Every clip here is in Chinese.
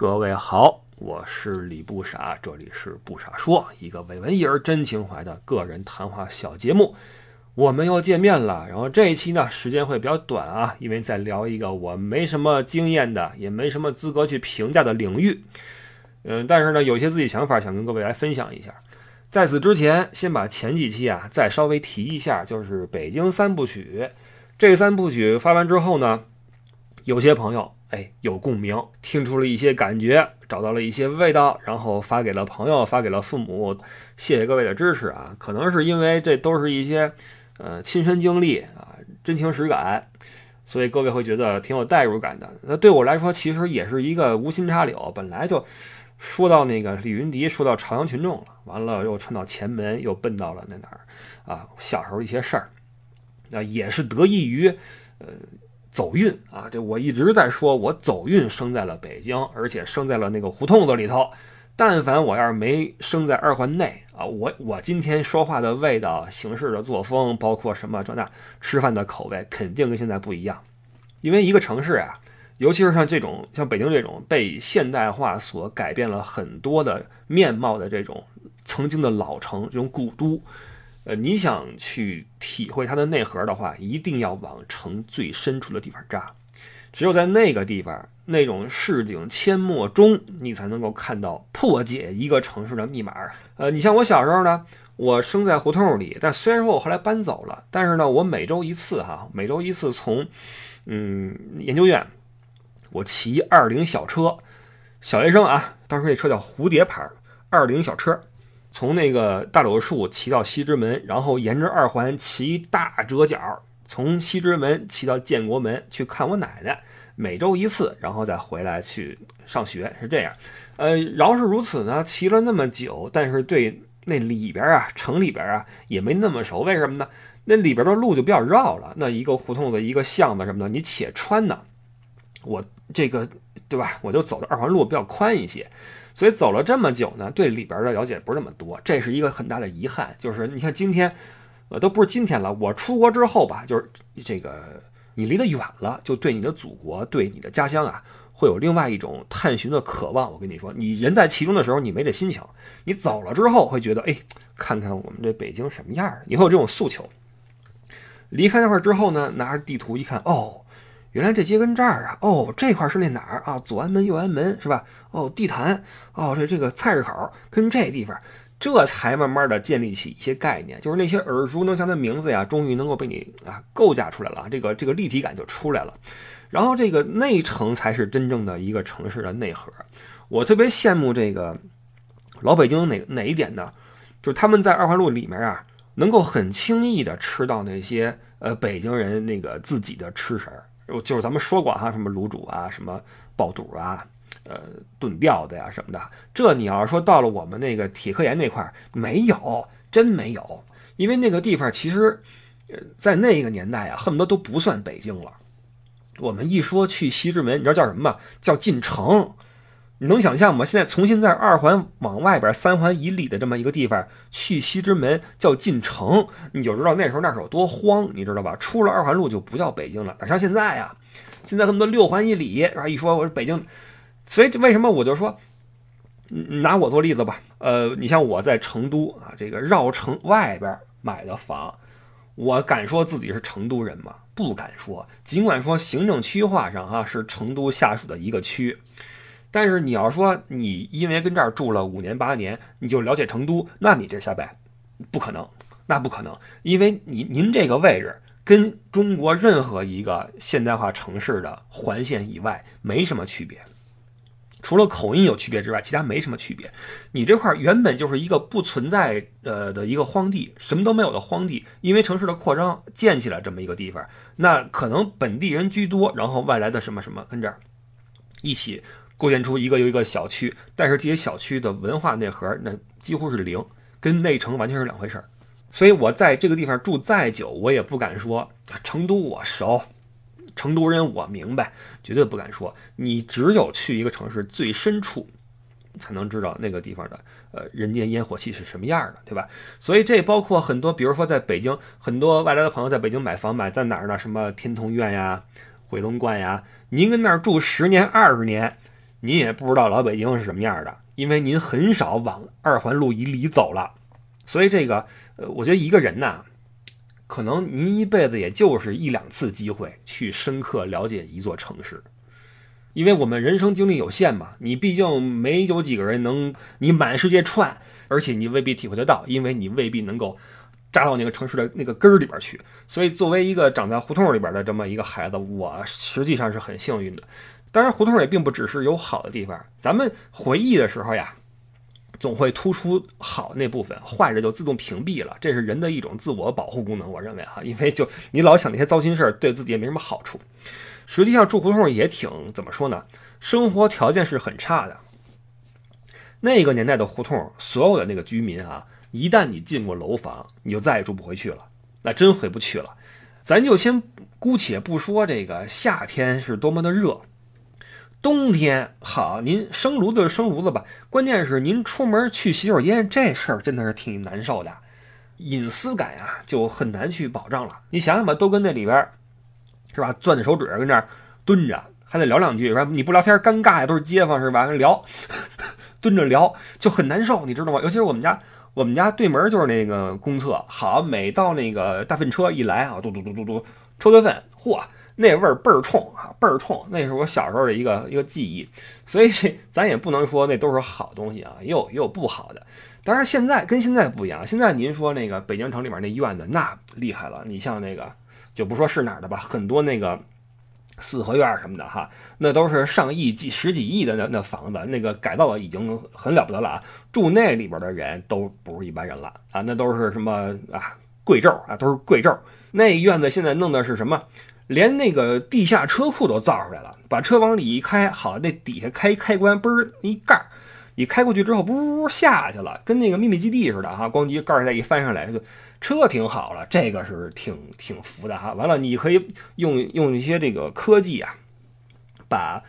各位好，我是李不傻，这里是不傻说，一个伪文艺而真情怀的个人谈话小节目。我们又见面了，然后这一期呢时间会比较短啊，因为在聊一个我没什么经验的，也没什么资格去评价的领域。嗯，但是呢，有些自己想法想跟各位来分享一下。在此之前，先把前几期啊再稍微提一下，就是北京三部曲。这三部曲发完之后呢，有些朋友。哎，有共鸣，听出了一些感觉，找到了一些味道，然后发给了朋友，发给了父母。谢谢各位的支持啊！可能是因为这都是一些呃亲身经历啊，真情实感，所以各位会觉得挺有代入感的。那对我来说，其实也是一个无心插柳，本来就说到那个李云迪，说到朝阳群众了，完了又穿到前门，又奔到了那哪儿啊？小时候一些事儿，那也是得益于呃。走运啊！这我一直在说，我走运生在了北京，而且生在了那个胡同子里头。但凡我要是没生在二环内啊，我我今天说话的味道、行事的作风，包括什么这那，吃饭的口味，肯定跟现在不一样。因为一个城市啊，尤其是像这种像北京这种被现代化所改变了很多的面貌的这种曾经的老城，这种古都。呃，你想去体会它的内核的话，一定要往城最深处的地方扎。只有在那个地方，那种市井阡陌中，你才能够看到破解一个城市的密码。呃，你像我小时候呢，我生在胡同里，但虽然说我后来搬走了，但是呢，我每周一次哈，每周一次从嗯研究院，我骑二零小车，小学生啊，当时那车叫蝴蝶牌二零小车。从那个大柳树骑到西直门，然后沿着二环骑大折角，从西直门骑到建国门去看我奶奶，每周一次，然后再回来去上学，是这样。呃，饶是如此呢，骑了那么久，但是对那里边啊，城里边啊，也没那么熟。为什么呢？那里边的路就比较绕了，那一个胡同的一个巷子什么的，你且穿呢，我这个对吧？我就走的二环路比较宽一些。所以走了这么久呢，对里边的了解不是那么多，这是一个很大的遗憾。就是你看今天，呃，都不是今天了。我出国之后吧，就是这个你离得远了，就对你的祖国、对你的家乡啊，会有另外一种探寻的渴望。我跟你说，你人在其中的时候，你没这心情；你走了之后，会觉得，哎，看看我们这北京什么样，你会有这种诉求。离开那块之后呢，拿着地图一看，哦。原来这街跟这儿啊，哦，这块是那哪儿啊？左安门、右安门是吧？哦，地坛，哦，这这个菜市口跟这地方，这才慢慢的建立起一些概念，就是那些耳熟能详的名字呀，终于能够被你啊构架出来了，这个这个立体感就出来了。然后这个内城才是真正的一个城市的内核。我特别羡慕这个老北京哪哪一点呢？就是他们在二环路里面啊，能够很轻易的吃到那些呃北京人那个自己的吃食儿。就是咱们说过哈，什么卤煮啊，什么爆肚啊，呃，炖吊子呀什么的。这你要是说到了我们那个铁科研那块儿，没有，真没有。因为那个地方其实，在那个年代啊，恨不得都不算北京了。我们一说去西直门，你知道叫什么吗？叫进城。你能想象吗？现在从现在二环往外边三环以里的这么一个地方去西直门叫进城，你就知道那时候那是有多荒，你知道吧？出了二环路就不叫北京了。哪像现在呀？现在恨不得六环以里，然后一说我是北京，所以为什么我就说，拿我做例子吧。呃，你像我在成都啊，这个绕城外边买的房，我敢说自己是成都人吗？不敢说。尽管说行政区划上哈是成都下属的一个区。但是你要说你因为跟这儿住了五年八年，你就了解成都，那你这瞎掰，不可能，那不可能，因为你您这个位置跟中国任何一个现代化城市的环线以外没什么区别，除了口音有区别之外，其他没什么区别。你这块原本就是一个不存在呃的一个荒地，什么都没有的荒地，因为城市的扩张建起来这么一个地方，那可能本地人居多，然后外来的什么什么跟这儿一起。构建出一个又一个小区，但是这些小区的文化内核那几乎是零，跟内城完全是两回事儿。所以我在这个地方住再久，我也不敢说成都我熟，成都人我明白，绝对不敢说。你只有去一个城市最深处，才能知道那个地方的呃人间烟火气是什么样的，对吧？所以这包括很多，比如说在北京，很多外来的朋友在北京买房买在哪儿呢？什么天通苑呀、回龙观呀，您跟那儿住十年二十年。您也不知道老北京是什么样的，因为您很少往二环路以里走了。所以这个，呃，我觉得一个人呐，可能您一辈子也就是一两次机会去深刻了解一座城市，因为我们人生经历有限嘛，你毕竟没有几个人能你满世界串，而且你未必体会得到，因为你未必能够扎到那个城市的那个根儿里边去。所以，作为一个长在胡同里边的这么一个孩子，我实际上是很幸运的。当然，胡同也并不只是有好的地方，咱们回忆的时候呀。总会突出好那部分，坏的就自动屏蔽了，这是人的一种自我保护功能。我认为哈，因为就你老想那些糟心事儿，对自己也没什么好处。实际上住胡同也挺怎么说呢？生活条件是很差的。那个年代的胡同，所有的那个居民啊，一旦你进过楼房，你就再也住不回去了，那真回不去了。咱就先姑且不说这个夏天是多么的热。冬天好，您生炉子就生炉子吧。关键是您出门去洗手间这事儿真的是挺难受的，隐私感呀就很难去保障了。你想想吧，都跟那里边是吧，攥着手指跟那儿蹲着，还得聊两句，是吧？你不聊天尴尬呀，都是街坊是吧？聊蹲着聊就很难受，你知道吗？尤其是我们家，我们家对门就是那个公厕，好，每到那个大粪车一来啊，嘟嘟嘟嘟嘟抽的粪，嚯！那味儿倍儿冲啊，倍儿冲！那是我小时候的一个一个记忆，所以咱也不能说那都是好东西啊，也有也有不好的。当然现在跟现在不一样，现在您说那个北京城里面那院子那厉害了，你像那个就不说是哪儿的吧，很多那个四合院什么的哈，那都是上亿、几十几亿的那那房子，那个改造的已经很了不得了啊，住那里边的人都不是一般人了啊，那都是什么啊贵胄啊，都是贵胄。那院子现在弄的是什么？连那个地下车库都造出来了，把车往里一开，好，那底下开开关，嘣儿一盖儿，你开过去之后，呜下去了，跟那个秘密基地似的哈，咣叽盖儿再一翻上来，就车停好了，这个是挺挺服的哈。完了，你可以用用一些这个科技啊，把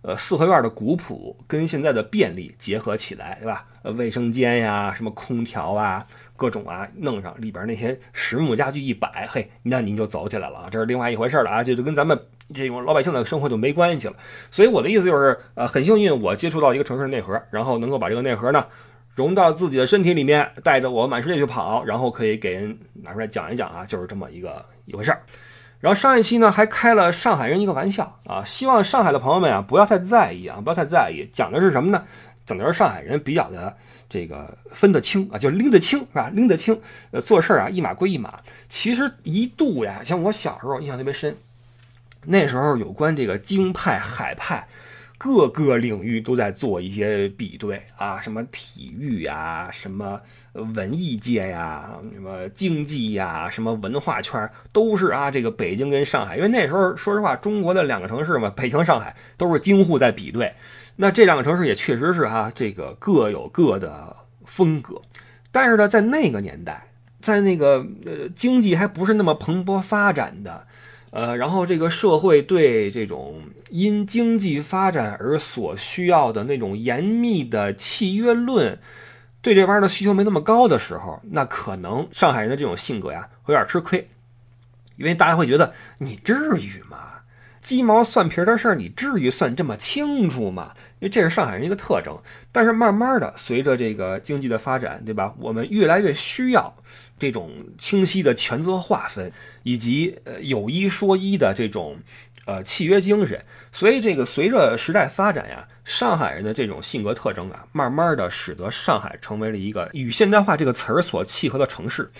呃四合院的古朴跟现在的便利结合起来，对吧？呃，卫生间呀，什么空调啊。各种啊，弄上里边那些实木家具一摆，嘿，那您就走起来了啊，这是另外一回事了啊，这就跟咱们这种老百姓的生活就没关系了。所以我的意思就是，呃，很幸运我接触到一个城市的内核，然后能够把这个内核呢融到自己的身体里面，带着我满世界去跑，然后可以给人拿出来讲一讲啊，就是这么一个一回事儿。然后上一期呢还开了上海人一个玩笑啊，希望上海的朋友们啊不要太在意啊，不要太在意，讲的是什么呢？讲的是上海人比较的。这个分得清啊，就拎得清是吧？拎得清，呃，做事啊一码归一码。其实一度呀，像我小时候印象特别深，那时候有关这个京派、海派，各个领域都在做一些比对啊，什么体育呀，什么文艺界呀，什么经济呀，什么文化圈，都是啊，这个北京跟上海，因为那时候说实话，中国的两个城市嘛，北京、上海都是京沪在比对。那这两个城市也确实是哈，这个各有各的风格，但是呢，在那个年代，在那个呃经济还不是那么蓬勃发展的，呃，然后这个社会对这种因经济发展而所需要的那种严密的契约论，对这玩意儿的需求没那么高的时候，那可能上海人的这种性格呀，会有点吃亏，因为大家会觉得你至于吗？鸡毛蒜皮的事儿，你至于算这么清楚吗？因为这是上海人一个特征。但是慢慢的，随着这个经济的发展，对吧？我们越来越需要这种清晰的权责划分，以及呃有一说一的这种呃契约精神。所以这个随着时代发展呀，上海人的这种性格特征啊，慢慢的使得上海成为了一个与现代化这个词儿所契合的城市。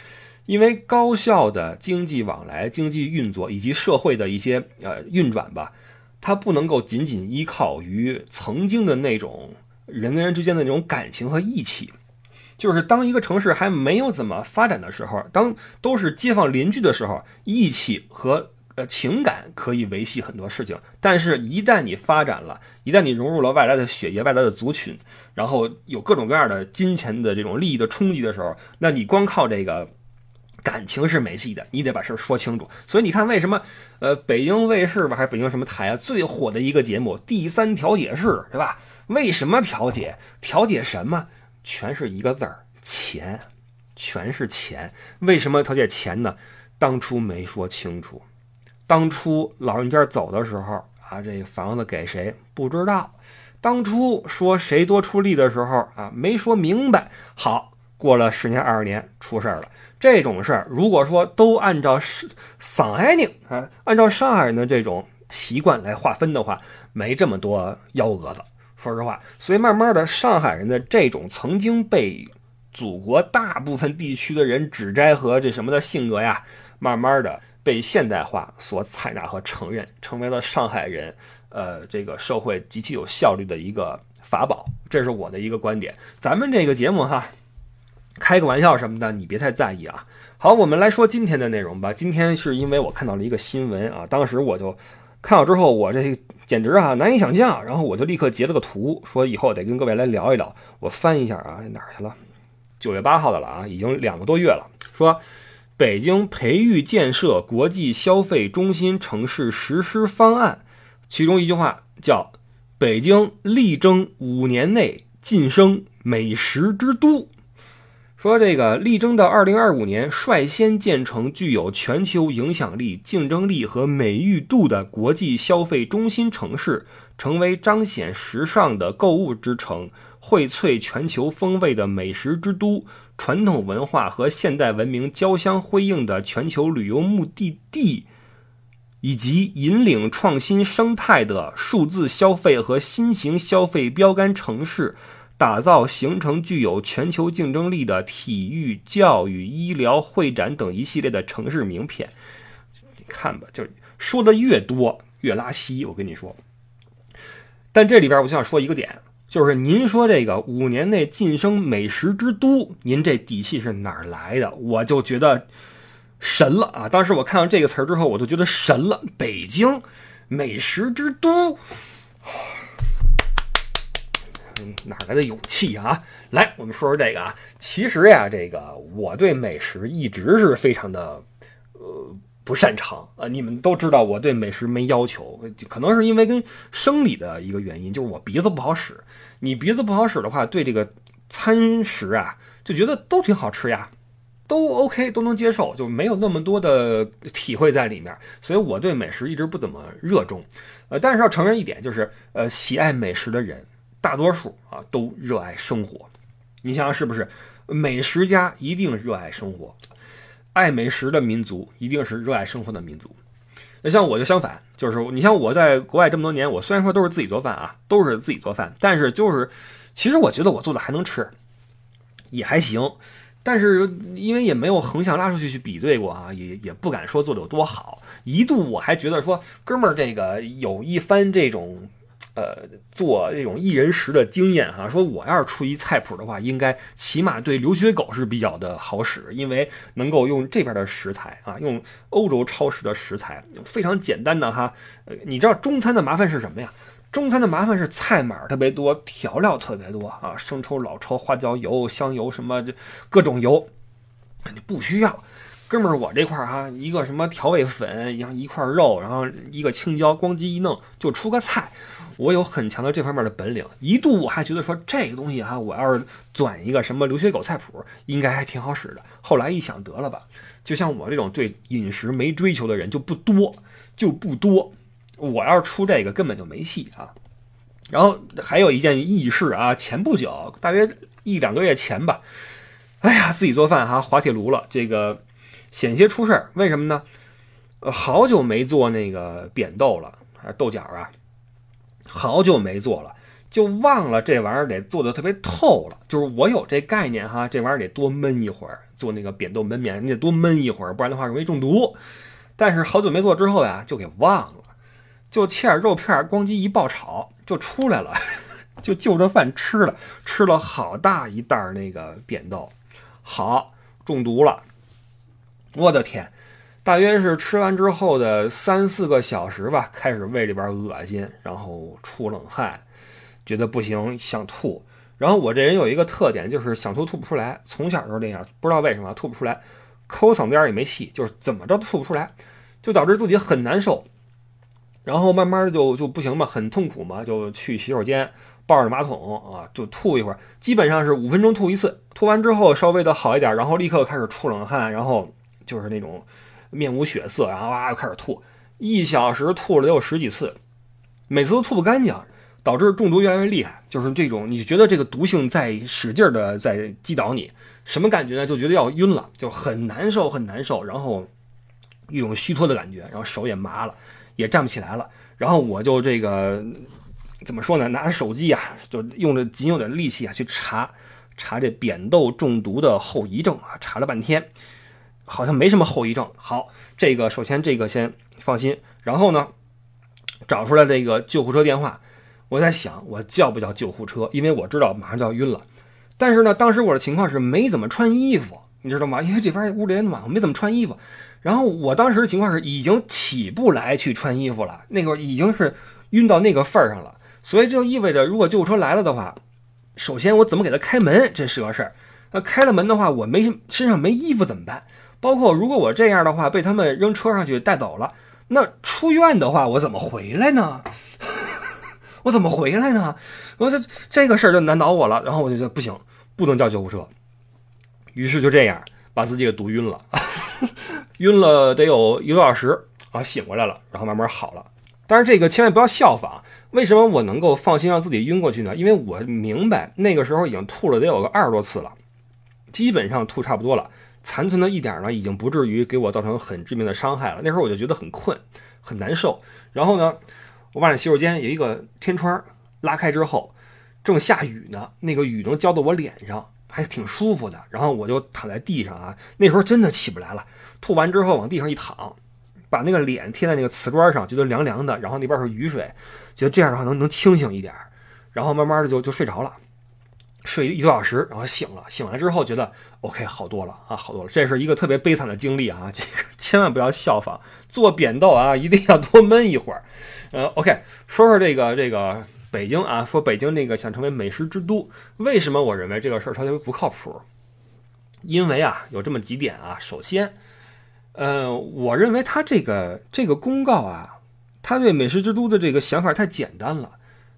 因为高效的经济往来、经济运作以及社会的一些呃运转吧，它不能够仅仅依靠于曾经的那种人跟人之间的那种感情和义气。就是当一个城市还没有怎么发展的时候，当都是街坊邻居的时候，义气和呃情感可以维系很多事情。但是，一旦你发展了，一旦你融入了外来的血液、外来的族群，然后有各种各样的金钱的这种利益的冲击的时候，那你光靠这个。感情是没戏的，你得把事儿说清楚。所以你看，为什么呃，北京卫视吧，还是北京什么台啊，最火的一个节目《第三调解室》，对吧？为什么调解？调解什么？全是一个字儿，钱，全是钱。为什么调解钱呢？当初没说清楚。当初老人家走的时候啊，这房子给谁不知道？当初说谁多出力的时候啊，没说明白。好，过了十年二十年，出事儿了。这种事儿，如果说都按照上海宁啊，按照上海人的这种习惯来划分的话，没这么多幺蛾子。说实话，所以慢慢的，上海人的这种曾经被祖国大部分地区的人指摘和这什么的性格呀，慢慢的被现代化所采纳和承认，成为了上海人呃这个社会极其有效率的一个法宝。这是我的一个观点。咱们这个节目哈。开个玩笑什么的，你别太在意啊。好，我们来说今天的内容吧。今天是因为我看到了一个新闻啊，当时我就看到之后，我这简直啊难以想象。然后我就立刻截了个图，说以后得跟各位来聊一聊。我翻一下啊，哪儿去了？九月八号的了啊，已经两个多月了。说北京培育建设国际消费中心城市实施方案，其中一句话叫“北京力争五年内晋升美食之都”。说这个力争到二零二五年率先建成具有全球影响力、竞争力和美誉度的国际消费中心城市，成为彰显时尚的购物之城、荟萃全球风味的美食之都、传统文化和现代文明交相辉映的全球旅游目的地，以及引领创新生态的数字消费和新型消费标杆城市。打造形成具有全球竞争力的体育、教育、医疗、会展等一系列的城市名片。你看吧，就说的越多越拉稀。我跟你说，但这里边我想说一个点，就是您说这个五年内晋升美食之都，您这底气是哪儿来的？我就觉得神了啊！当时我看到这个词儿之后，我就觉得神了。北京美食之都。哪来的勇气啊？来，我们说说这个啊。其实呀，这个我对美食一直是非常的呃不擅长啊。你们都知道我对美食没要求，可能是因为跟生理的一个原因，就是我鼻子不好使。你鼻子不好使的话，对这个餐食啊就觉得都挺好吃呀，都 OK 都能接受，就没有那么多的体会在里面。所以我对美食一直不怎么热衷。呃，但是要承认一点，就是呃喜爱美食的人。大多数啊都热爱生活，你想想是不是？美食家一定热爱生活，爱美食的民族一定是热爱生活的民族。那像我就相反，就是你像我在国外这么多年，我虽然说都是自己做饭啊，都是自己做饭，但是就是其实我觉得我做的还能吃，也还行。但是因为也没有横向拉出去去比对过啊，也也不敢说做的有多好。一度我还觉得说，哥们儿这个有一番这种。呃，做这种一人食的经验哈，说我要是出一菜谱的话，应该起码对留学狗是比较的好使，因为能够用这边的食材啊，用欧洲超市的食材，非常简单的哈。呃，你知道中餐的麻烦是什么呀？中餐的麻烦是菜码特别多，调料特别多啊，生抽、老抽、花椒油、香油什么各种油，你不需要。哥们儿，我这块儿哈，一个什么调味粉，然后一块肉，然后一个青椒，咣叽一弄就出个菜。我有很强的这方面的本领，一度我还觉得说这个东西哈，我要是转一个什么留学狗菜谱，应该还挺好使的。后来一想，得了吧，就像我这种对饮食没追求的人就不多，就不多。我要是出这个根本就没戏啊。然后还有一件轶事啊，前不久，大约一两个月前吧，哎呀，自己做饭哈，滑铁卢了，这个险些出事儿。为什么呢？好久没做那个扁豆了，还是豆角啊。好久没做了，就忘了这玩意儿得做的特别透了。就是我有这概念哈，这玩意儿得多焖一会儿，做那个扁豆焖面，你得多焖一会儿，不然的话容易中毒。但是好久没做之后呀，就给忘了，就切点肉片，咣叽一爆炒就出来了，就就着饭吃了，吃了好大一袋那个扁豆，好中毒了，我的天！大约是吃完之后的三四个小时吧，开始胃里边恶心，然后出冷汗，觉得不行，想吐。然后我这人有一个特点，就是想吐吐不出来，从小就是这样，不知道为什么吐不出来，抠嗓子眼也没戏，就是怎么着吐不出来，就导致自己很难受。然后慢慢的就就不行嘛，很痛苦嘛，就去洗手间抱着马桶啊，就吐一会儿，基本上是五分钟吐一次，吐完之后稍微的好一点，然后立刻开始出冷汗，然后就是那种。面无血色，然后哇又开始吐，一小时吐了得有十几次，每次都吐不干净，导致中毒越来越厉害。就是这种，你觉得这个毒性在使劲的在击倒你，什么感觉呢？就觉得要晕了，就很难受，很难受，然后一种虚脱的感觉，然后手也麻了，也站不起来了。然后我就这个怎么说呢？拿着手机啊，就用着仅有的力气啊去查查这扁豆中毒的后遗症啊，查了半天，好像没什么后遗症。好，这个首先这个先放心。然后呢，找出来这个救护车电话，我在想我叫不叫救护车，因为我知道马上就要晕了。但是呢，当时我的情况是没怎么穿衣服，你知道吗？因为这边屋里暖和，没怎么穿衣服。然后我当时的情况是已经起不来去穿衣服了，那个已经是晕到那个份儿上了。所以这就意味着，如果救护车来了的话，首先我怎么给他开门，这是个事儿。那开了门的话，我没身上没衣服怎么办？包括如果我这样的话被他们扔车上去带走了。那出院的话，我怎么回来呢？我怎么回来呢？我这这个事儿就难倒我了。然后我就觉得不行，不能叫救护车。于是就这样把自己给毒晕了，晕了得有一个多小时啊，醒过来了，然后慢慢好了。但是这个千万不要效仿。为什么我能够放心让自己晕过去呢？因为我明白那个时候已经吐了得有个二十多次了，基本上吐差不多了。残存的一点呢，已经不至于给我造成很致命的伤害了。那时候我就觉得很困，很难受。然后呢，我把那洗手间有一个天窗拉开之后，正下雨呢，那个雨能浇到我脸上，还挺舒服的。然后我就躺在地上啊，那时候真的起不来了。吐完之后往地上一躺，把那个脸贴在那个瓷砖上，觉得凉凉的。然后那边是雨水，觉得这样的话能能清醒一点。然后慢慢的就就睡着了。睡一个多小时，然后醒了。醒来之后觉得 OK，好多了啊，好多了。这是一个特别悲惨的经历啊，这个千万不要效仿。做扁豆啊，一定要多焖一会儿。呃，OK，说说这个这个北京啊，说北京那个想成为美食之都，为什么我认为这个事儿特别不靠谱？因为啊，有这么几点啊。首先，呃，我认为他这个这个公告啊，他对美食之都的这个想法太简单了。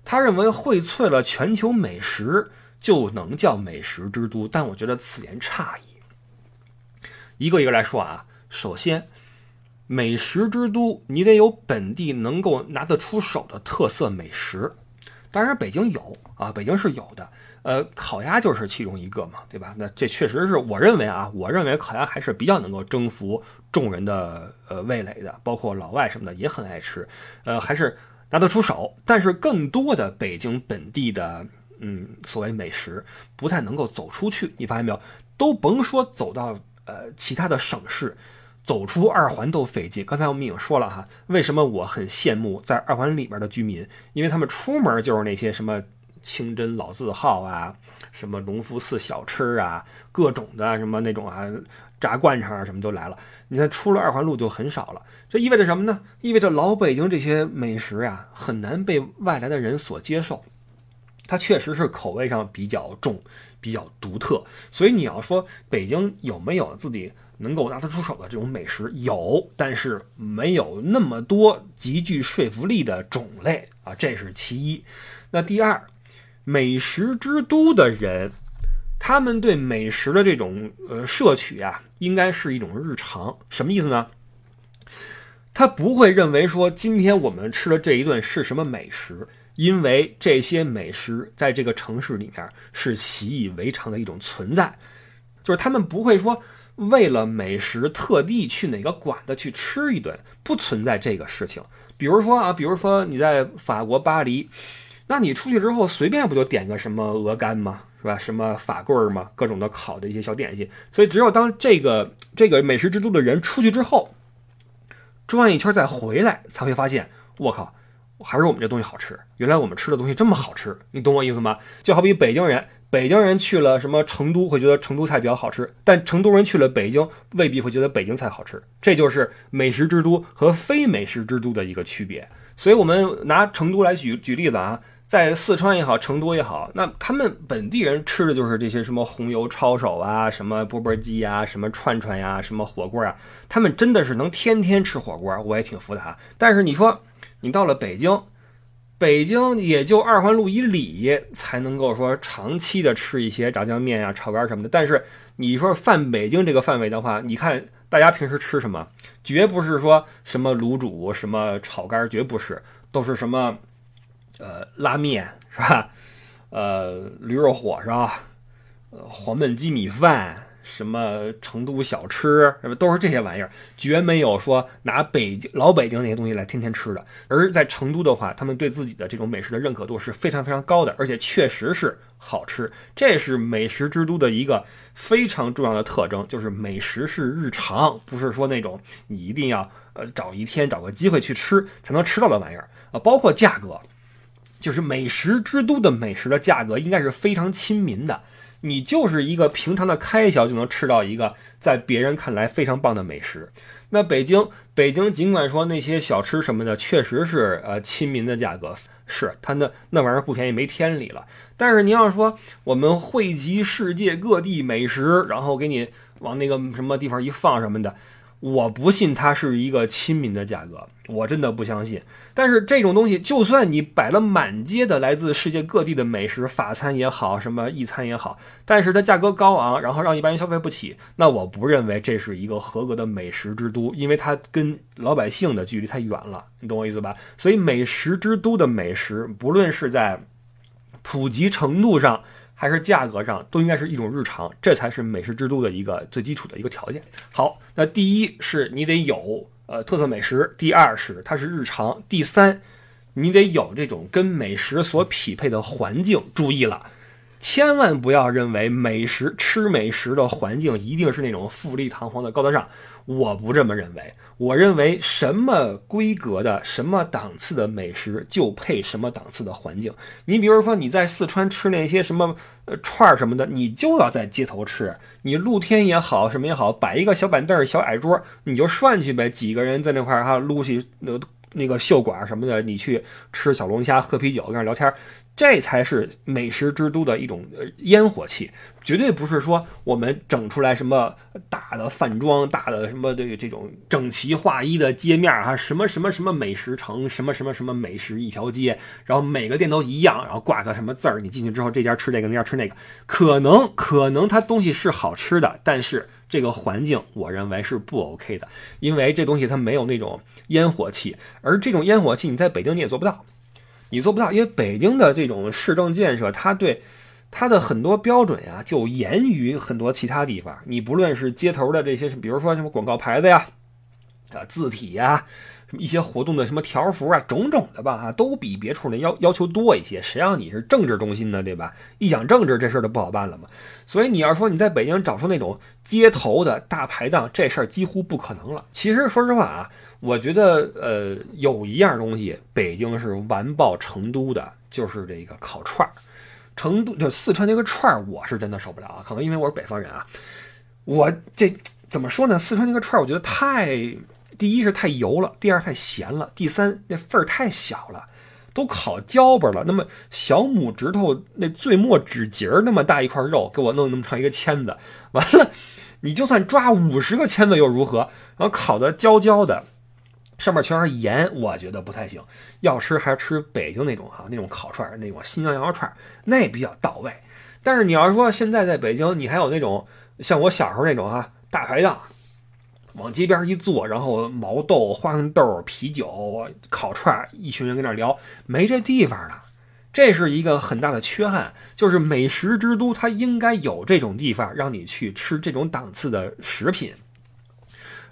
他认为荟萃了全球美食。就能叫美食之都，但我觉得此言差矣。一个一个来说啊，首先，美食之都你得有本地能够拿得出手的特色美食。当然，北京有啊，北京是有的。呃，烤鸭就是其中一个嘛，对吧？那这确实是我认为啊，我认为烤鸭还是比较能够征服众人的呃味蕾的，包括老外什么的也很爱吃，呃，还是拿得出手。但是更多的北京本地的。嗯，所谓美食不太能够走出去，你发现没有？都甭说走到呃其他的省市，走出二环都费劲。刚才我们已经说了哈，为什么我很羡慕在二环里面的居民？因为他们出门就是那些什么清真老字号啊，什么隆福寺小吃啊，各种的什么那种啊炸灌肠啊，什么都来了。你看出了二环路就很少了，这意味着什么呢？意味着老北京这些美食呀，很难被外来的人所接受。它确实是口味上比较重，比较独特，所以你要说北京有没有自己能够拿得出手的这种美食，有，但是没有那么多极具说服力的种类啊，这是其一。那第二，美食之都的人，他们对美食的这种呃摄取啊，应该是一种日常，什么意思呢？他不会认为说今天我们吃的这一顿是什么美食。因为这些美食在这个城市里面是习以为常的一种存在，就是他们不会说为了美食特地去哪个馆子去吃一顿，不存在这个事情。比如说啊，比如说你在法国巴黎，那你出去之后随便不就点个什么鹅肝吗？是吧？什么法棍儿吗？各种的烤的一些小点心。所以只有当这个这个美食之都的人出去之后，转一圈再回来，才会发现，我靠。还是我们这东西好吃。原来我们吃的东西这么好吃，你懂我意思吗？就好比北京人，北京人去了什么成都，会觉得成都菜比较好吃；但成都人去了北京，未必会觉得北京菜好吃。这就是美食之都和非美食之都的一个区别。所以，我们拿成都来举举例子啊，在四川也好，成都也好，那他们本地人吃的就是这些什么红油抄手啊，什么钵钵鸡呀，什么串串呀，什么火锅啊，他们真的是能天天吃火锅，我也挺服他。但是你说。你到了北京，北京也就二环路以里才能够说长期的吃一些炸酱面呀、炒肝什么的。但是你说泛北京这个范围的话，你看大家平时吃什么，绝不是说什么卤煮、什么炒肝，绝不是，都是什么呃，拉面是吧？呃，驴肉火烧，呃，黄焖鸡米饭。什么成都小吃，什么都是这些玩意儿，绝没有说拿北京老北京那些东西来天天吃的。而在成都的话，他们对自己的这种美食的认可度是非常非常高的，而且确实是好吃。这是美食之都的一个非常重要的特征，就是美食是日常，不是说那种你一定要呃找一天找个机会去吃才能吃到的玩意儿啊。包括价格，就是美食之都的美食的价格应该是非常亲民的。你就是一个平常的开销就能吃到一个在别人看来非常棒的美食。那北京，北京尽管说那些小吃什么的确实是呃亲民的价格，是它那那玩意儿不便宜没天理了。但是您要说我们汇集世界各地美食，然后给你往那个什么地方一放什么的。我不信它是一个亲民的价格，我真的不相信。但是这种东西，就算你摆了满街的来自世界各地的美食，法餐也好，什么意餐也好，但是它价格高昂，然后让一般人消费不起，那我不认为这是一个合格的美食之都，因为它跟老百姓的距离太远了，你懂我意思吧？所以美食之都的美食，不论是在普及程度上。还是价格上都应该是一种日常，这才是美食之都的一个最基础的一个条件。好，那第一是你得有呃特色美食，第二是它是日常，第三你得有这种跟美食所匹配的环境。注意了。千万不要认为美食吃美食的环境一定是那种富丽堂皇的高大上，我不这么认为。我认为什么规格的、什么档次的美食就配什么档次的环境。你比如说你在四川吃那些什么呃串儿什么的，你就要在街头吃。你露天也好，什么也好，摆一个小板凳、小矮桌，你就涮去呗。几个人在那块儿哈撸起那个那个袖管什么的，你去吃小龙虾、喝啤酒、跟那聊天。这才是美食之都的一种烟火气，绝对不是说我们整出来什么大的饭庄、大的什么的这种整齐划一的街面啊，什么什么什么美食城，什么什么什么美食一条街，然后每个店都一样，然后挂个什么字儿，你进去之后这家吃这个，那家吃那个，可能可能它东西是好吃的，但是这个环境我认为是不 OK 的，因为这东西它没有那种烟火气，而这种烟火气你在北京你也做不到。你做不到，因为北京的这种市政建设，它对它的很多标准呀，就严于很多其他地方。你不论是街头的这些，比如说什么广告牌子呀、啊字体呀、什么一些活动的什么条幅啊，种种的吧，啊，都比别处的要要求多一些。谁让你是政治中心呢，对吧？一讲政治，这事儿就不好办了嘛。所以你要说你在北京找出那种街头的大排档，这事儿几乎不可能了。其实说实话啊。我觉得，呃，有一样东西，北京是完爆成都的，就是这个烤串儿。成都就四川那个串儿，我是真的受不了啊！可能因为我是北方人啊，我这怎么说呢？四川那个串儿，我觉得太，第一是太油了，第二太咸了，第三那份儿太小了，都烤焦巴了。那么小拇指头那最末指节儿那么大一块肉，给我弄那么长一个签子，完了，你就算抓五十个签子又如何？然后烤的焦焦的。上面全是盐，我觉得不太行。要吃还是吃北京那种哈，那种烤串，那种新疆羊肉串，那比较到位。但是你要说现在在北京，你还有那种像我小时候那种哈大排档，往街边一坐，然后毛豆、花生豆、啤酒、烤串，一群人跟那聊，没这地方了。这是一个很大的缺憾，就是美食之都它应该有这种地方，让你去吃这种档次的食品。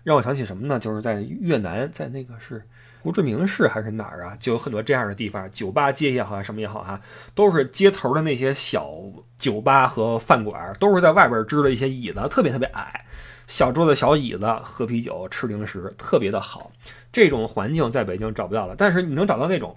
让我想起什么呢？就是在越南，在那个是胡志明市还是哪儿啊？就有很多这样的地方，酒吧街也好啊，什么也好哈，都是街头的那些小酒吧和饭馆，都是在外边支了一些椅子，特别特别矮，小桌子、小椅子，喝啤酒、吃零食，特别的好。这种环境在北京找不到了，但是你能找到那种。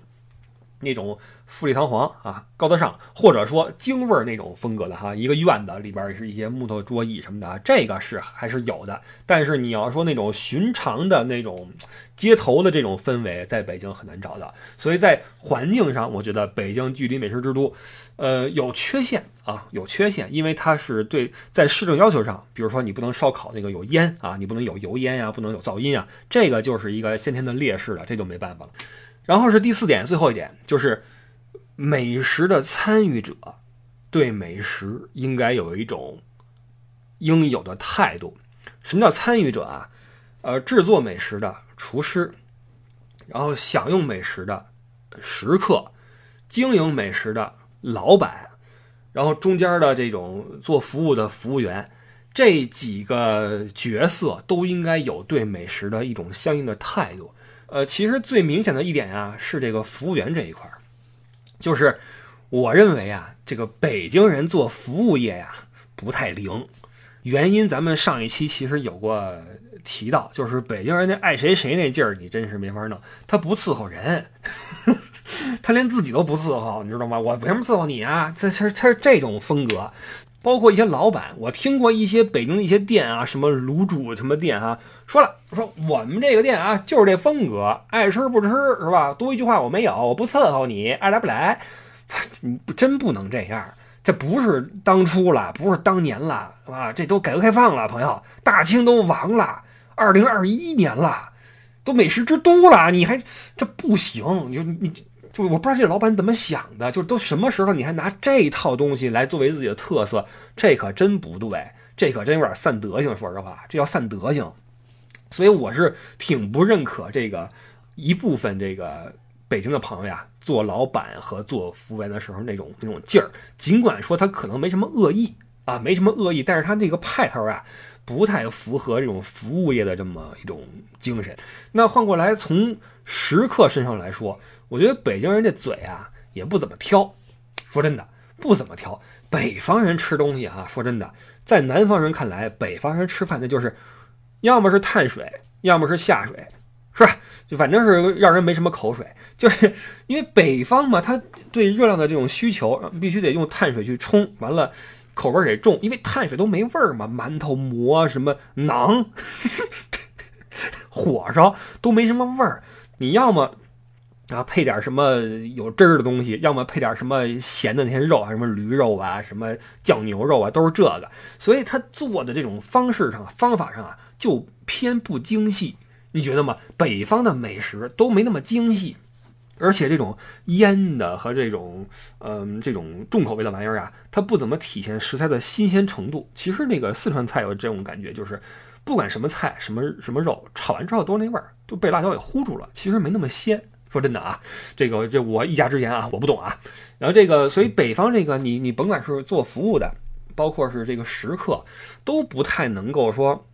那种富丽堂皇啊，高大上，或者说京味儿那种风格的哈，一个院子里边是一些木头桌椅什么的啊，这个是还是有的。但是你要说那种寻常的那种街头的这种氛围，在北京很难找到。所以在环境上，我觉得北京距离美食之都，呃，有缺陷啊，有缺陷，因为它是对在市政要求上，比如说你不能烧烤那个有烟啊，你不能有油烟呀，不能有噪音啊，这个就是一个先天的劣势了，这就没办法了。然后是第四点，最后一点就是美食的参与者对美食应该有一种应有的态度。什么叫参与者啊？呃，制作美食的厨师，然后享用美食的食客，经营美食的老板，然后中间的这种做服务的服务员，这几个角色都应该有对美食的一种相应的态度。呃，其实最明显的一点啊，是这个服务员这一块儿，就是我认为啊，这个北京人做服务业呀不太灵。原因咱们上一期其实有过提到，就是北京人那爱谁谁那劲儿，你真是没法弄。他不伺候人，他连自己都不伺候，你知道吗？我为什么伺候你啊？这他他是这种风格。包括一些老板，我听过一些北京的一些店啊，什么卤煮什么店啊，说了说我们这个店啊就是这风格，爱吃不吃是吧？多一句话我没有，我不伺候你，爱来不来。你真不能这样。这不是当初了，不是当年了，啊，这都改革开放了，朋友，大清都亡了，二零二一年了，都美食之都了，你还这不行？你说你就我不知道这老板怎么想的，就都什么时候你还拿这套东西来作为自己的特色，这可真不对，这可真有点散德性。说实话，这叫散德性，所以我是挺不认可这个一部分这个。北京的朋友呀，做老板和做服务员的时候那种那种劲儿，尽管说他可能没什么恶意啊，没什么恶意，但是他这个派头啊，不太符合这种服务业的这么一种精神。那换过来从食客身上来说，我觉得北京人这嘴啊也不怎么挑，说真的不怎么挑。北方人吃东西哈，说真的，在南方人看来，北方人吃饭那就是要么是碳水，要么是下水。是吧？就反正是让人没什么口水，就是因为北方嘛，它对热量的这种需求必须得用碳水去冲，完了口味得重，因为碳水都没味儿嘛，馒头馍什么馕，火烧都没什么味儿。你要么啊配点什么有汁儿的东西，要么配点什么咸的那些肉啊，什么驴肉啊，什么酱牛肉啊，都是这个。所以他做的这种方式上、方法上啊，就偏不精细。你觉得吗？北方的美食都没那么精细，而且这种腌的和这种，嗯，这种重口味的玩意儿啊，它不怎么体现食材的新鲜程度。其实那个四川菜有这种感觉，就是不管什么菜、什么什么肉，炒完之后都是那味儿，都被辣椒给糊住了，其实没那么鲜。说真的啊，这个这我一家之言啊，我不懂啊。然后这个，所以北方这个，你你甭管是做服务的，包括是这个食客，都不太能够说。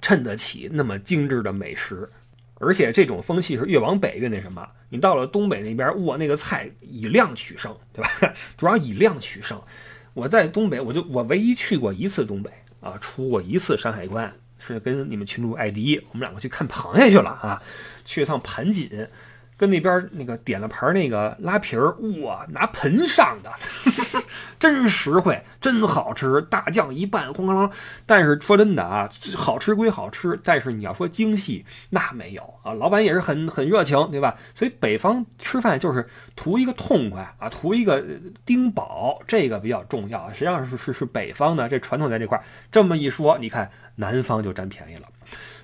衬得起那么精致的美食，而且这种风气是越往北越那什么。你到了东北那边，哇，那个菜以量取胜，对吧？主要以量取胜。我在东北，我就我唯一去过一次东北啊，出过一次山海关，是跟你们群主艾迪，我们两个去看螃蟹去了啊，去一趟盘锦。跟那边那个点了盘那个拉皮儿，哇，拿盆上的，真实惠，真好吃，大酱一拌，哐啷。但是说真的啊，好吃归好吃，但是你要说精细，那没有啊。老板也是很很热情，对吧？所以北方吃饭就是图一个痛快啊，图一个丁饱，这个比较重要。实际上是是是北方的这传统在这块，这么一说，你看南方就占便宜了。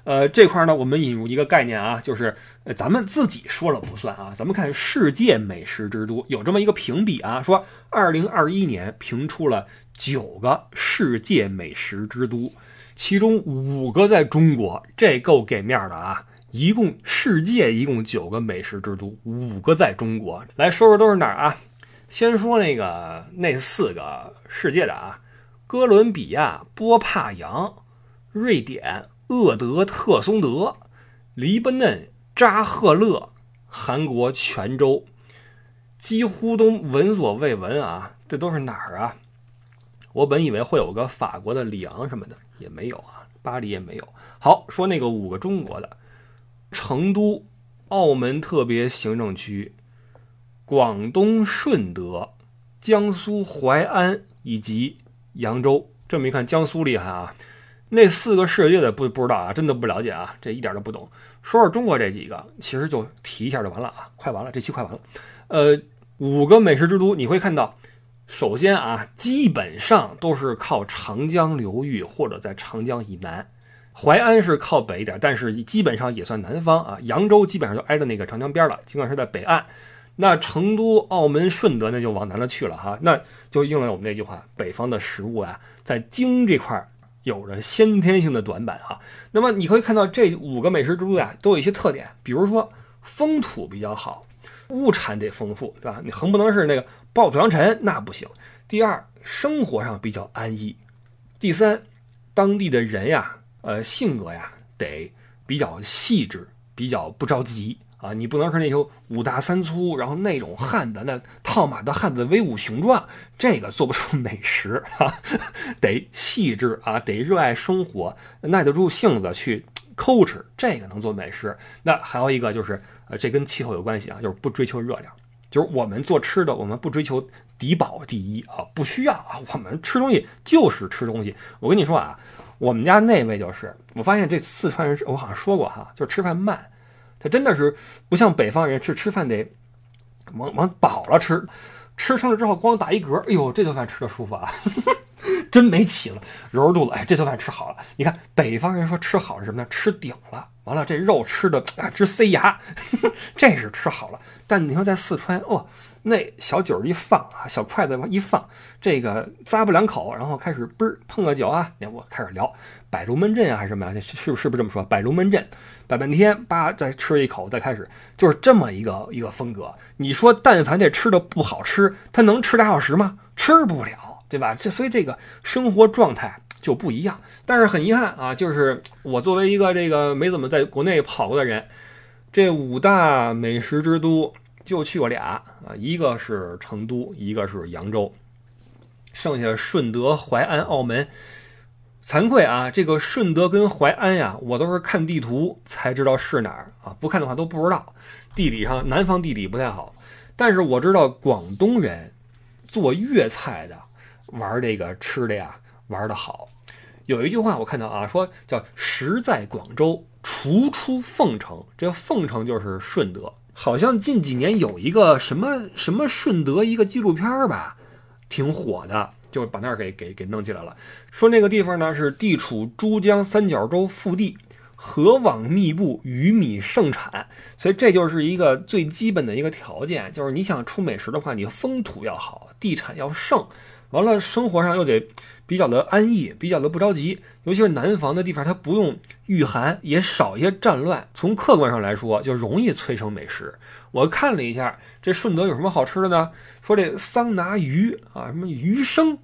呃，这块呢，我们引入一个概念啊，就是呃咱们自己说了不算啊，咱们看世界美食之都有这么一个评比啊，说二零二一年评出了九个世界美食之都，其中五个在中国，这够给面的啊！一共世界一共九个美食之都，五个在中国，来说说都是哪儿啊？先说那个那四个世界的啊，哥伦比亚、波帕扬、瑞典。厄德特松德、黎巴嫩扎赫勒、韩国泉州，几乎都闻所未闻啊！这都是哪儿啊？我本以为会有个法国的里昂什么的，也没有啊，巴黎也没有。好，说那个五个中国的：成都、澳门特别行政区、广东顺德、江苏淮安以及扬州。这么一看，江苏厉害啊！那四个世界的不不知道啊，真的不了解啊，这一点都不懂。说说中国这几个，其实就提一下就完了啊，快完了，这期快完了。呃，五个美食之都，你会看到，首先啊，基本上都是靠长江流域或者在长江以南。淮安是靠北一点，但是基本上也算南方啊。扬州基本上就挨着那个长江边了，尽管是在北岸。那成都、澳门、顺德那就往南了去了哈，那就应了我们那句话：北方的食物啊，在京这块。有着先天性的短板啊。那么你可以看到这五个美食之都呀，都有一些特点，比如说风土比较好。物产得丰富，对吧？你横不能是那个暴土扬尘，那不行。第二，生活上比较安逸。第三，当地的人呀，呃，性格呀，得比较细致，比较不着急啊。你不能是那种五大三粗，然后那种汉子，那套马的汉子威武雄壮，这个做不出美食啊。得细致啊，得热爱生活，耐得住性子去抠吃，这个能做美食。那还有一个就是，呃，这跟气候有关系啊，就是不追求热量。就是我们做吃的，我们不追求低保第一啊，不需要啊，我们吃东西就是吃东西。我跟你说啊，我们家那位就是，我发现这四川人，我好像说过哈，就是吃饭慢，他真的是不像北方人是吃饭得往往饱了吃，吃撑了之后光打一嗝，哎呦，这顿饭吃的舒服啊。真没起了，揉揉肚子，哎，这顿饭吃好了。你看北方人说吃好是什么呢？吃顶了，完了这肉吃的啊直塞牙，这是吃好了。但你说在四川，哦，那小酒一放啊，小筷子往一放，这个咂不两口，然后开始嘣碰个酒啊，我开始聊摆龙门阵啊还是什么呀？是不是不是这么说？摆龙门阵，摆半天，叭再吃一口，再开始，就是这么一个一个风格。你说但凡这吃的不好吃，他能吃俩小时吗？吃不了。对吧？这所以这个生活状态就不一样。但是很遗憾啊，就是我作为一个这个没怎么在国内跑过的人，这五大美食之都就去过俩啊，一个是成都，一个是扬州，剩下顺德、淮安、澳门。惭愧啊，这个顺德跟淮安呀，我都是看地图才知道是哪儿啊，不看的话都不知道。地理上南方地理不太好，但是我知道广东人做粤菜的。玩这个吃的呀，玩的好。有一句话我看到啊，说叫“食在广州，厨出凤城”。这凤城就是顺德。好像近几年有一个什么什么顺德一个纪录片吧，挺火的，就把那儿给给给弄起来了。说那个地方呢是地处珠江三角洲腹地，河网密布，鱼米盛产，所以这就是一个最基本的一个条件，就是你想出美食的话，你风土要好，地产要盛。完了，生活上又得比较的安逸，比较的不着急，尤其是南方的地方，它不用御寒，也少一些战乱。从客观上来说，就容易催生美食。我看了一下，这顺德有什么好吃的呢？说这桑拿鱼啊，什么鱼生，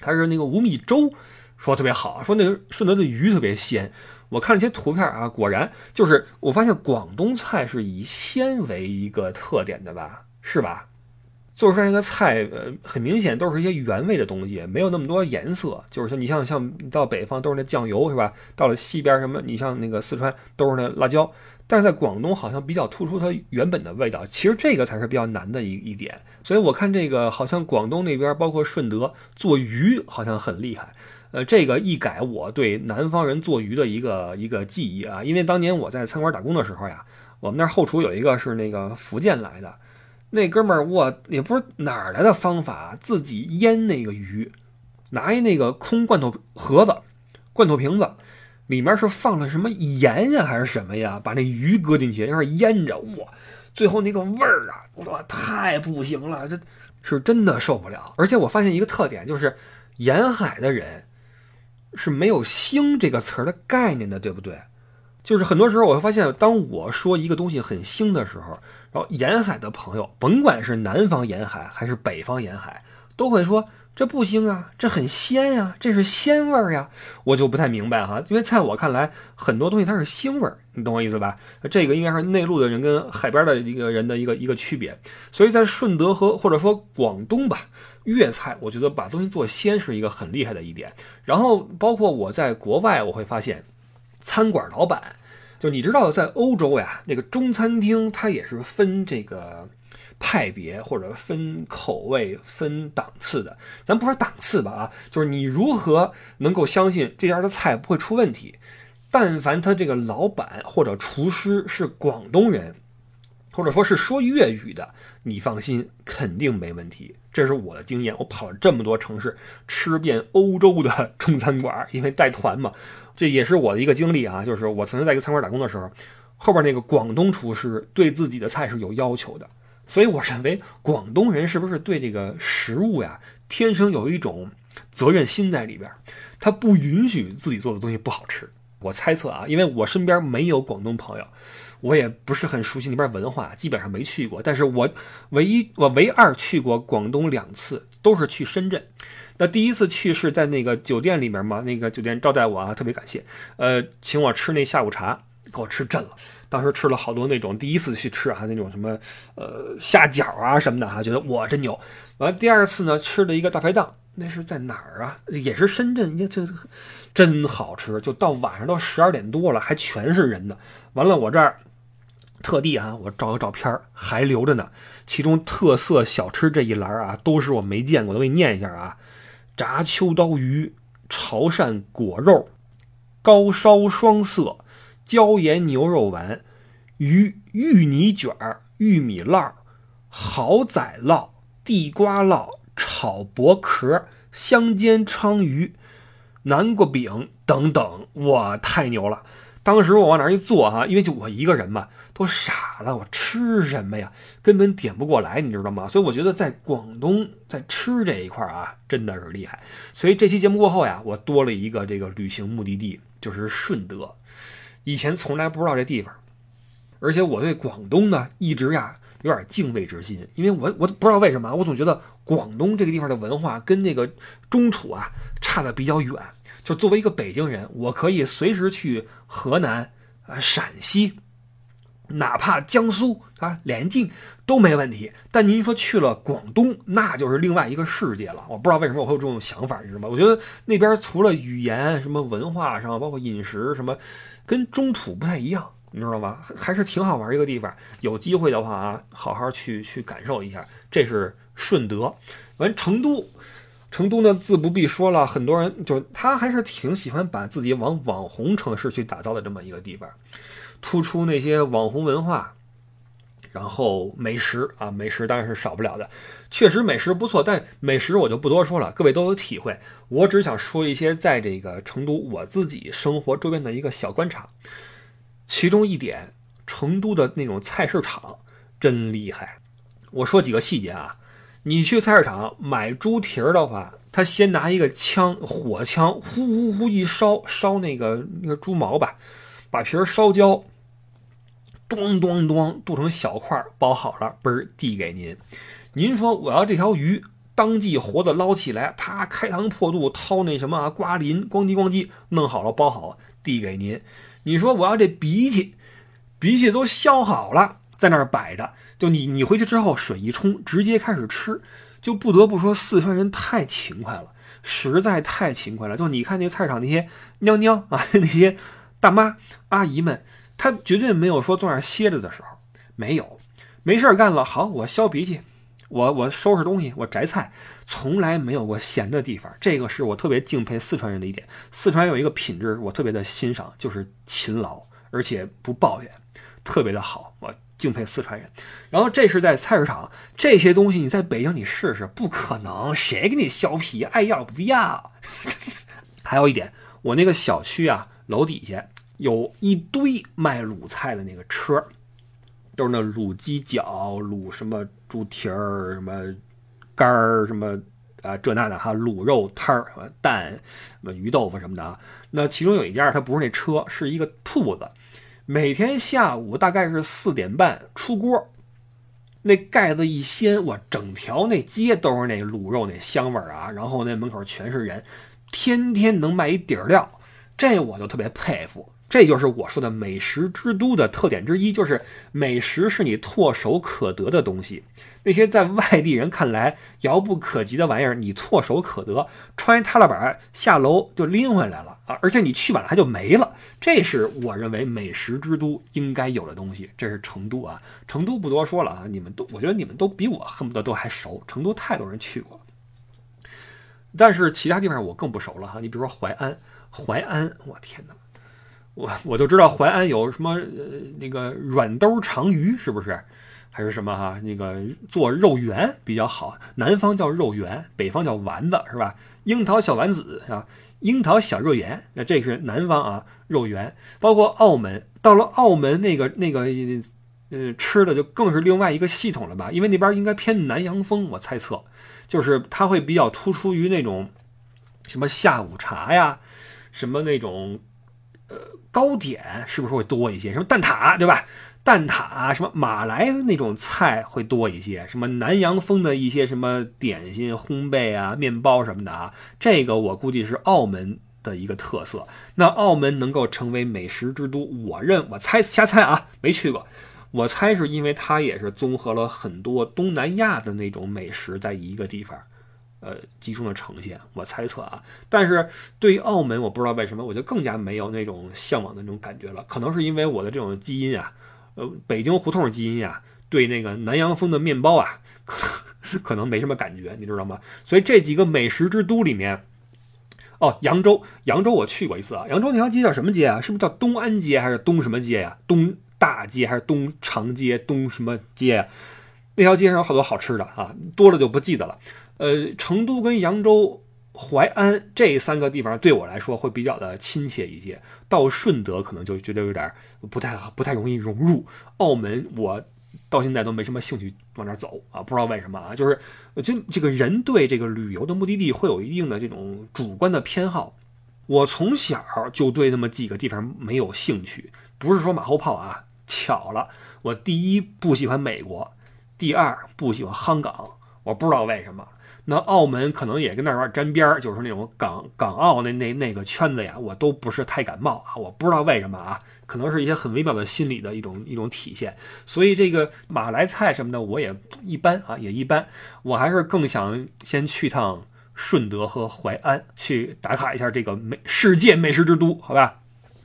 还是那个五米粥，说特别好。说那个顺德的鱼特别鲜。我看了一些图片啊，果然就是我发现广东菜是以鲜为一个特点的吧？是吧？做出来一个菜，呃，很明显都是一些原味的东西，没有那么多颜色。就是说，你像像到北方都是那酱油，是吧？到了西边什么，你像那个四川都是那辣椒。但是在广东好像比较突出它原本的味道。其实这个才是比较难的一一点。所以我看这个好像广东那边，包括顺德做鱼好像很厉害。呃，这个一改我对南方人做鱼的一个一个记忆啊。因为当年我在餐馆打工的时候呀，我们那后厨有一个是那个福建来的。那哥们儿，我也不知道哪儿来的方法，自己腌那个鱼，拿一那个空罐头盒子、罐头瓶子，里面是放了什么盐呀，还是什么呀？把那鱼搁进去，要是腌着，哇，最后那个味儿啊，我太不行了，这是真的受不了。而且我发现一个特点，就是沿海的人是没有“腥”这个词儿的概念的，对不对？就是很多时候我会发现，当我说一个东西很腥的时候，然后沿海的朋友，甭管是南方沿海还是北方沿海，都会说这不腥啊，这很鲜呀，这是鲜味儿呀。我就不太明白哈，因为在我看来，很多东西它是腥味儿，你懂我意思吧？这个应该是内陆的人跟海边的一个人的一个一个区别。所以在顺德和或者说广东吧，粤菜，我觉得把东西做鲜是一个很厉害的一点。然后包括我在国外，我会发现。餐馆老板，就你知道，在欧洲呀，那个中餐厅它也是分这个派别或者分口味、分档次的。咱不说档次吧，啊，就是你如何能够相信这家的菜不会出问题？但凡他这个老板或者厨师是广东人，或者说是说粤语的，你放心，肯定没问题。这是我的经验，我跑了这么多城市，吃遍欧洲的中餐馆，因为带团嘛。这也是我的一个经历啊，就是我曾经在一个餐馆打工的时候，后边那个广东厨师对自己的菜是有要求的，所以我认为广东人是不是对这个食物呀，天生有一种责任心在里边，他不允许自己做的东西不好吃。我猜测啊，因为我身边没有广东朋友，我也不是很熟悉那边文化，基本上没去过。但是我唯一我唯二去过广东两次，都是去深圳。那第一次去是在那个酒店里面嘛，那个酒店招待我啊，特别感谢，呃，请我吃那下午茶，给我吃震了。当时吃了好多那种第一次去吃啊，那种什么呃虾饺啊什么的哈，觉得哇真牛。完了第二次呢，吃了一个大排档，那是在哪儿啊？也是深圳，这这真好吃。就到晚上都十二点多了，还全是人呢。完了我这儿特地啊，我照个照片还留着呢。其中特色小吃这一栏啊，都是我没见过的，我给你念一下啊。炸秋刀鱼、潮汕果肉、高烧双色、椒盐牛肉丸、鱼芋泥卷儿、玉米烙、蚝仔烙、地瓜烙、炒薄壳、香煎鲳鱼、南瓜饼等等，哇，太牛了！当时我往那儿一坐哈，因为就我一个人嘛。都傻了，我吃什么呀？根本点不过来，你知道吗？所以我觉得在广东，在吃这一块啊，真的是厉害。所以这期节目过后呀，我多了一个这个旅行目的地，就是顺德。以前从来不知道这地方，而且我对广东呢，一直呀有点敬畏之心，因为我我不知道为什么，我总觉得广东这个地方的文化跟那个中土啊差的比较远。就作为一个北京人，我可以随时去河南啊、陕西。哪怕江苏啊，连近都没问题。但您说去了广东，那就是另外一个世界了。我不知道为什么我会有这种想法，你知道吗？我觉得那边除了语言、什么文化上，包括饮食什么，跟中土不太一样，你知道吗？还是挺好玩一个地方。有机会的话啊，好好去去感受一下。这是顺德，完成都，成都呢自不必说了，很多人就他还是挺喜欢把自己往网红城市去打造的这么一个地方。突出那些网红文化，然后美食啊，美食当然是少不了的。确实美食不错，但美食我就不多说了，各位都有体会。我只想说一些在这个成都我自己生活周边的一个小观察。其中一点，成都的那种菜市场真厉害。我说几个细节啊，你去菜市场买猪蹄儿的话，他先拿一个枪，火枪呼呼呼一烧，烧那个那个猪毛吧，把皮儿烧焦。咚咚咚，剁成小块儿，包好了，嘣儿递给您。您说我要这条鱼，当即活的捞起来，啪开膛破肚，掏那什么瓜鳞，咣叽咣叽弄好了，包好了递给您。你说我要这荸荠，荸荠都削好了，在那儿摆着。就你你回去之后，水一冲，直接开始吃。就不得不说，四川人太勤快了，实在太勤快了。就你看那菜场那些娘娘啊，那些大妈阿姨们。他绝对没有说坐那儿歇着的时候，没有，没事干了。好，我削鼻涕，我我收拾东西，我摘菜，从来没有过闲的地方。这个是我特别敬佩四川人的一点。四川有一个品质，我特别的欣赏，就是勤劳，而且不抱怨，特别的好。我敬佩四川人。然后这是在菜市场，这些东西你在北京你试试，不可能，谁给你削皮？爱要不要？还有一点，我那个小区啊，楼底下。有一堆卖卤菜的那个车，都是那卤鸡脚、卤什么猪蹄儿、什么肝儿、什么啊这那的哈，卤肉摊儿、什么蛋、什么鱼豆腐什么的啊。那其中有一家，它不是那车，是一个铺子。每天下午大概是四点半出锅，那盖子一掀，哇，整条那街都是那卤肉那香味儿啊。然后那门口全是人，天天能卖一底儿料，这我就特别佩服。这就是我说的美食之都的特点之一，就是美食是你唾手可得的东西。那些在外地人看来遥不可及的玩意儿，你唾手可得，穿一踏拉板下楼就拎回来了啊！而且你去晚了它就没了。这是我认为美食之都应该有的东西。这是成都啊，成都不多说了啊，你们都，我觉得你们都比我恨不得都还熟。成都太多人去过，但是其他地方我更不熟了哈。你比如说淮安，淮安，我天哪！我我就知道淮安有什么呃那个软兜长鱼是不是？还是什么哈？那个做肉圆比较好，南方叫肉圆，北方叫丸子是吧？樱桃小丸子啊，樱桃小肉圆，那这是南方啊肉圆。包括澳门，到了澳门那个那个呃吃的就更是另外一个系统了吧？因为那边应该偏南洋风，我猜测，就是它会比较突出于那种什么下午茶呀，什么那种。呃糕点是不是会多一些？什么蛋挞，对吧？蛋挞，什么马来那种菜会多一些，什么南洋风的一些什么点心、烘焙啊、面包什么的啊，这个我估计是澳门的一个特色。那澳门能够成为美食之都，我认我猜瞎猜啊，没去过，我猜是因为它也是综合了很多东南亚的那种美食在一个地方。呃，集中的呈现，我猜测啊，但是对于澳门，我不知道为什么，我就更加没有那种向往的那种感觉了。可能是因为我的这种基因啊，呃，北京胡同基因啊，对那个南洋风的面包啊，可能没什么感觉，你知道吗？所以这几个美食之都里面，哦，扬州，扬州我去过一次啊。扬州那条街叫什么街啊？是不是叫东安街还是东什么街呀？东大街还是东长街？东什么街呀？那条街上有好多好吃的啊，多了就不记得了。呃，成都跟扬州、淮安这三个地方对我来说会比较的亲切一些。到顺德可能就觉得有点不太不太容易融入。澳门我到现在都没什么兴趣往那儿走啊，不知道为什么啊，就是就这个人对这个旅游的目的地会有一定的这种主观的偏好。我从小就对那么几个地方没有兴趣，不是说马后炮啊。巧了，我第一不喜欢美国，第二不喜欢香港，我不知道为什么。那澳门可能也跟那儿有点沾边儿，就是那种港港澳那那那个圈子呀，我都不是太感冒啊，我不知道为什么啊，可能是一些很微妙的心理的一种一种体现。所以这个马来菜什么的我也一般啊，也一般。我还是更想先去趟顺德和淮安，去打卡一下这个美世界美食之都，好吧？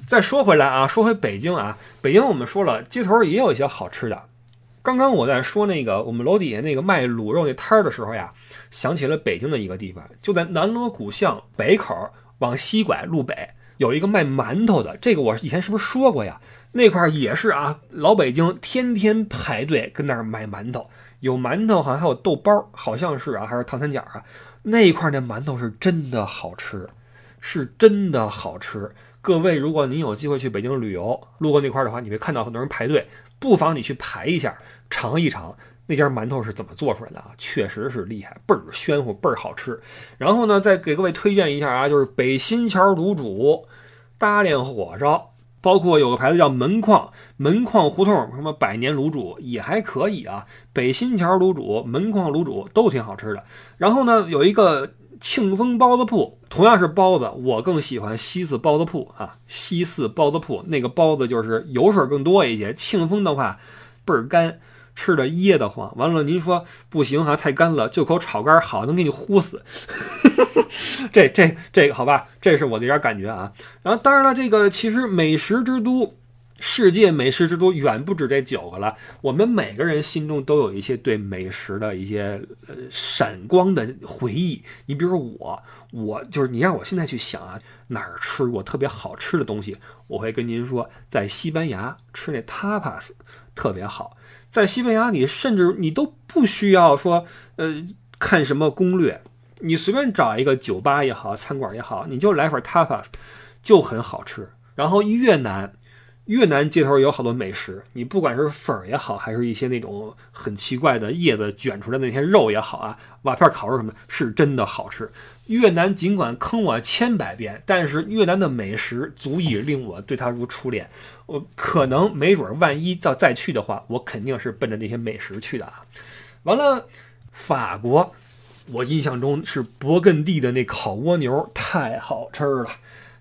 再说回来啊，说回北京啊，北京我们说了，街头也有一些好吃的。刚刚我在说那个我们楼底下那个卖卤肉那摊儿的时候呀，想起了北京的一个地方，就在南锣鼓巷北口往西拐路北有一个卖馒头的，这个我以前是不是说过呀？那块儿也是啊，老北京天天排队跟那儿买馒头，有馒头好像还有豆包，好像是啊，还是糖三角啊？那一块那馒头是真的好吃，是真的好吃。各位，如果您有机会去北京旅游，路过那块儿的话，你会看到很多人排队。不妨你去排一下，尝一尝那家馒头是怎么做出来的啊？确实是厉害，倍儿鲜乎，倍儿好吃。然后呢，再给各位推荐一下啊，就是北新桥卤煮、大连火烧，包括有个牌子叫门框，门框胡同什么百年卤煮也还可以啊。北新桥卤煮、门框卤煮都挺好吃的。然后呢，有一个。庆丰包子铺同样是包子，我更喜欢西四包子铺啊。西四包子铺那个包子就是油水更多一些，庆丰的话倍儿干，吃的噎得慌。完了，您说不行哈，太干了，就口炒肝好能给你呼死。这这这个好吧，这是我的一点感觉啊。然后当然了，这个其实美食之都。世界美食之都远不止这九个了，我们每个人心中都有一些对美食的一些呃闪光的回忆。你比如说我，我就是你让我现在去想啊，哪儿吃过特别好吃的东西，我会跟您说，在西班牙吃那 tapas 特别好。在西班牙，你甚至你都不需要说呃看什么攻略，你随便找一个酒吧也好，餐馆也好，你就来份 tapas 就很好吃。然后越南。越南街头有好多美食，你不管是粉儿也好，还是一些那种很奇怪的叶子卷出来那些肉也好啊，瓦片烤肉什么的，是真的好吃。越南尽管坑我千百遍，但是越南的美食足以令我对它如初恋。我可能没准万一再再去的话，我肯定是奔着那些美食去的啊。完了，法国，我印象中是勃艮第的那烤蜗牛太好吃了。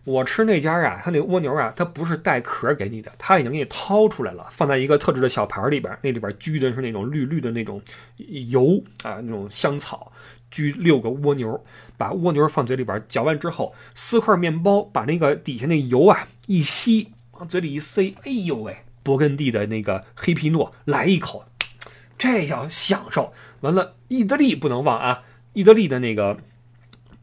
我吃那家啊，他那蜗牛啊，它不是带壳给你的，他已经给你掏出来了，放在一个特制的小盘里边，那里边焗的是那种绿绿的那种油啊，那种香草，焗六个蜗牛，把蜗牛放嘴里边嚼完之后，撕块面包，把那个底下那油啊一吸，往嘴里一塞，哎呦喂，勃艮第的那个黑皮诺来一口，这叫享受。完了，意大利不能忘啊，意大利的那个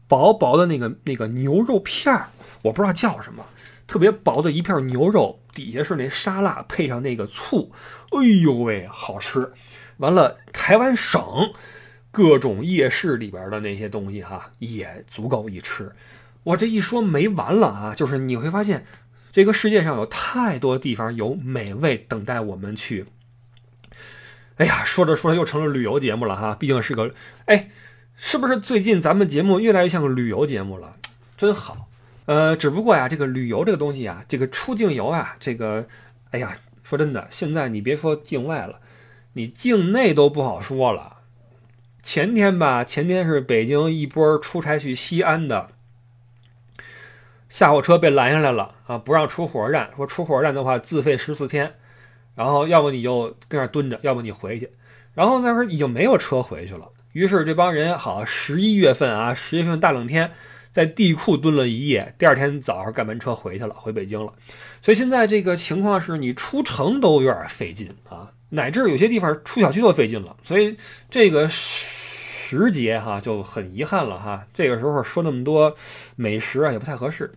薄薄的那个那个牛肉片儿。我不知道叫什么，特别薄的一片牛肉，底下是那沙拉，配上那个醋，哎呦喂，好吃！完了，台湾省各种夜市里边的那些东西哈，也足够一吃。我这一说没完了啊，就是你会发现，这个世界上有太多地方有美味等待我们去。哎呀，说着说着又成了旅游节目了哈，毕竟是个哎，是不是最近咱们节目越来越像个旅游节目了？真好。呃，只不过呀，这个旅游这个东西啊，这个出境游啊，这个，哎呀，说真的，现在你别说境外了，你境内都不好说了。前天吧，前天是北京一波出差去西安的。下火车被拦下来了啊！不让出火车站，说出火车站的话自费十四天，然后要不你就跟那蹲着，要不你回去。然后那时候已经没有车回去了，于是这帮人好十一月份啊，十一月份大冷天，在地库蹲了一夜，第二天早上赶班车回去了，回北京了。所以现在这个情况是你出城都有点费劲啊，乃至有些地方出小区都费劲了。所以这个时节哈就很遗憾了哈，这个时候说那么多美食啊也不太合适。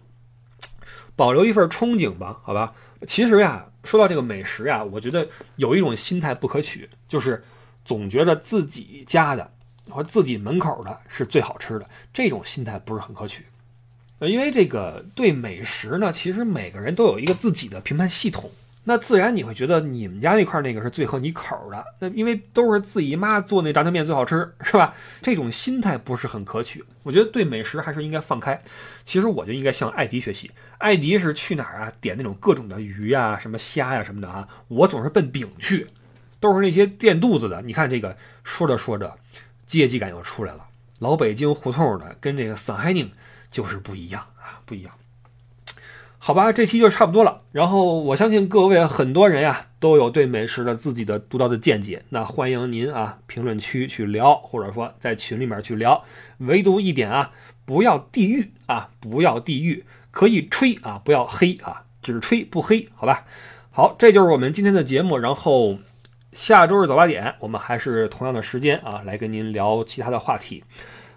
保留一份憧憬吧，好吧。其实呀，说到这个美食呀，我觉得有一种心态不可取，就是总觉得自己家的和自己门口的是最好吃的，这种心态不是很可取。因为这个对美食呢，其实每个人都有一个自己的评判系统。那自然你会觉得你们家那块那个是最合你口的，那因为都是自己妈做那炸酱面最好吃，是吧？这种心态不是很可取。我觉得对美食还是应该放开。其实我就应该向艾迪学习。艾迪是去哪儿啊？点那种各种的鱼呀、什么虾呀什么的啊。我总是奔饼去，都是那些垫肚子的。你看这个，说着说着，阶级感又出来了。老北京胡同的跟这个上海宁就是不一样啊，不一样。好吧，这期就差不多了。然后我相信各位很多人呀都有对美食的自己的独到的见解，那欢迎您啊评论区去聊，或者说在群里面去聊。唯独一点啊，不要地狱啊，不要地狱，可以吹啊，不要黑啊，只吹不黑，好吧？好，这就是我们今天的节目。然后下周日早八点，我们还是同样的时间啊，来跟您聊其他的话题。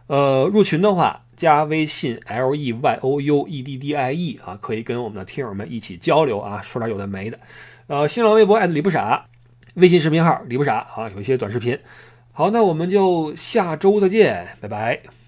呃，入群的话。加微信 l e y o u e d d i e 啊，可以跟我们的听友们一起交流啊，说点有的没的。呃，新浪微博艾特李不傻，微信视频号李不傻啊，有一些短视频。好，那我们就下周再见，拜拜。